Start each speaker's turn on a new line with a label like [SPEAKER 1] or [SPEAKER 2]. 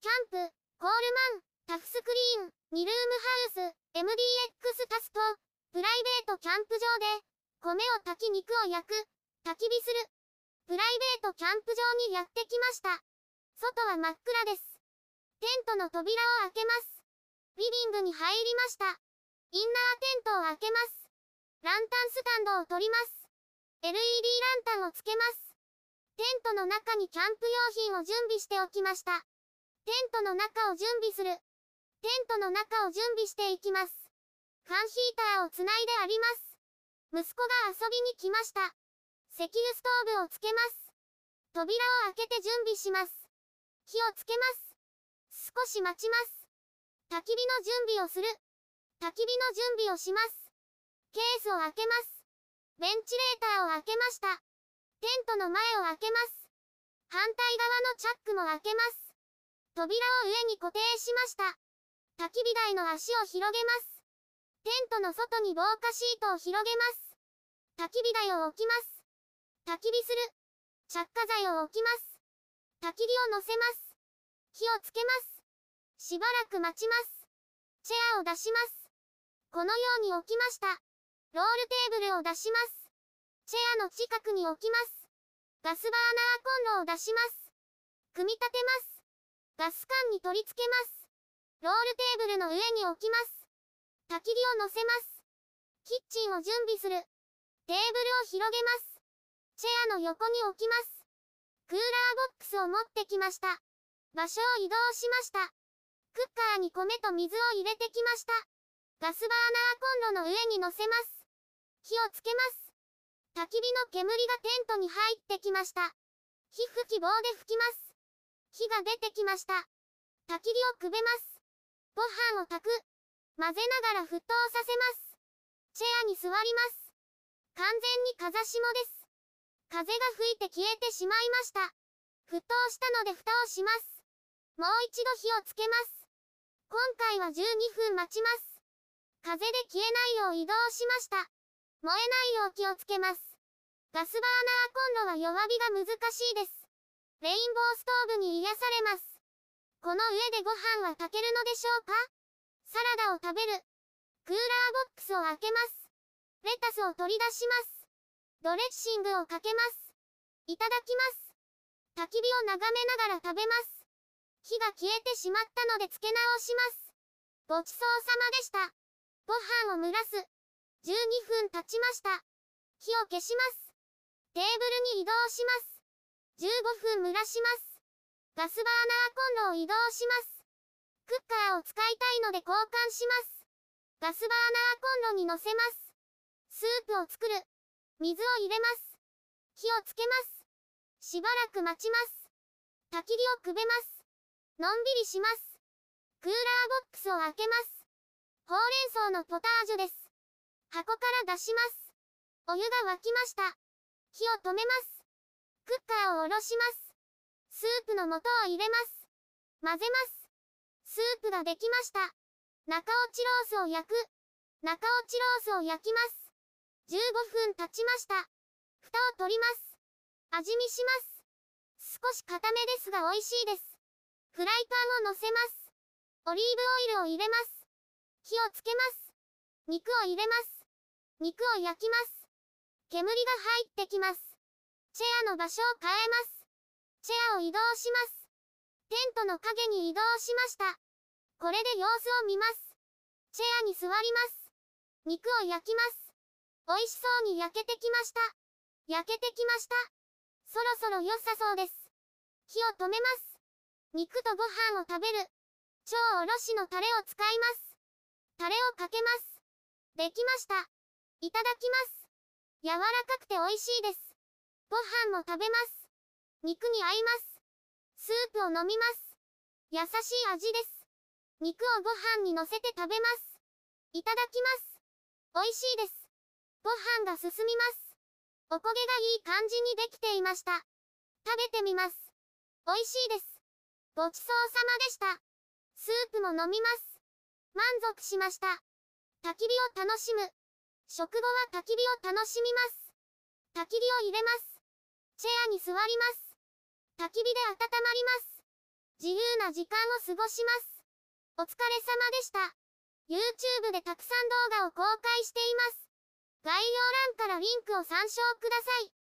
[SPEAKER 1] キャンプ、コールマン、タフスクリーン、2ルームハウス、MDX タスト、プライベートキャンプ場で、米を炊き肉を焼く、焚き火する。プライベートキャンプ場にやってきました。外は真っ暗です。テントの扉を開けます。リビングに入りました。インナーテントを開けます。ランタンスタンドを取ります。LED ランタンをつけます。テントの中にキャンプ用品を準備しておきました。テントの中を準備する。テントの中を準備していきます。ファンヒーターをつないであります。息子が遊びに来ました。石油ストーブをつけます。扉を開けて準備します。火をつけます。少し待ちます。焚き火の準備をする。焚き火の準備をします。ケースを開けます。ベンチレーターを開けました。テントの前を開けます。反対側のチャックも開けます。扉を上に固定しました。焚き火台の足を広げます。テントの外に防火シートを広げます。焚き火台を置きます。焚き火する。着火剤を置きます。焚き火を乗せます。火をつけます。しばらく待ちます。チェアを出します。このように置きました。ロールテーブルを出します。チェアの近くに置きます。ガスバーナーコンロを出します。組み立てます。ガス管に取り付けます。ロールテーブルの上に置きます。焚き火を乗せます。キッチンを準備する。テーブルを広げます。チェアの横に置きます。クーラーボックスを持ってきました。場所を移動しました。クッカーに米と水を入れてきました。ガスバーナーコンロの上に乗せます。火をつけます。焚き火の煙がテントに入ってきました。火吹き棒で吹きます。火が出てきました。焚き火をくべます。ご飯を炊く。混ぜながら沸騰させます。チェアに座ります。完全に風下です。風が吹いて消えてしまいました。沸騰したので蓋をします。もう一度火をつけます。今回は12分待ちます。風で消えないよう移動しました。燃えないよう気をつけます。ガスバーナーコンロは弱火が難しいです。レインボーストーブに癒されます。この上でご飯は炊けるのでしょうか？サラダを食べる。クーラーボックスを開けます。レタスを取り出します。ドレッシングをかけます。いただきます。焚き火を眺めながら食べます。火が消えてしまったので付け直します。ごちそうさまでした。ご飯を蒸らす。12分経ちました。火を消します。テーブルに移動します。15分蒸らします。ガスバーナーコンロを移動します。クッカーを使いたいので交換します。ガスバーナーコンロに乗せます。スープを作る。水を入れます。火をつけます。しばらく待ちます。焚き火をくべます。のんびりします。クーラーボックスを開けます。ほうれん草のポタージュです。箱から出します。お湯が沸きました。火を止めます。クッカーを下ろします。スープの素を入れます。混ぜます。スープができました。中落ちロースを焼く。中落ちロースを焼きます。15分経ちました。蓋を取ります。味見します。少し固めですが美味しいです。フライパンを乗せます。オリーブオイルを入れます。火をつけます。肉を入れます。肉を焼きます。煙が入ってきます。チェアの場所を変えます。チェアを移動します。テントの影に移動しました。これで様子を見ます。チェアに座ります。肉を焼きます。美味しそうに焼けてきました。焼けてきました。そろそろ良さそうです。火を止めます。肉とご飯を食べる。超おろしのタレを使います。タレをかけます。できました。いただきます。柔らかくて美味しいです。ご飯も食べます。肉に合います。スープを飲みます。優しい味です。肉をご飯に乗せて食べます。いただきます。美味しいです。ご飯が進みます。お焦げがいい感じにできていました。食べてみます。美味しいです。ごちそうさまでした。スープも飲みます。満足しました。焚き火を楽しむ。食後は焚き火を楽しみます。焚き火を入れます。チェアに座ります。焚き火で温まります。自由な時間を過ごします。お疲れ様でした。YouTube でたくさん動画を公開しています。概要欄からリンクを参照ください。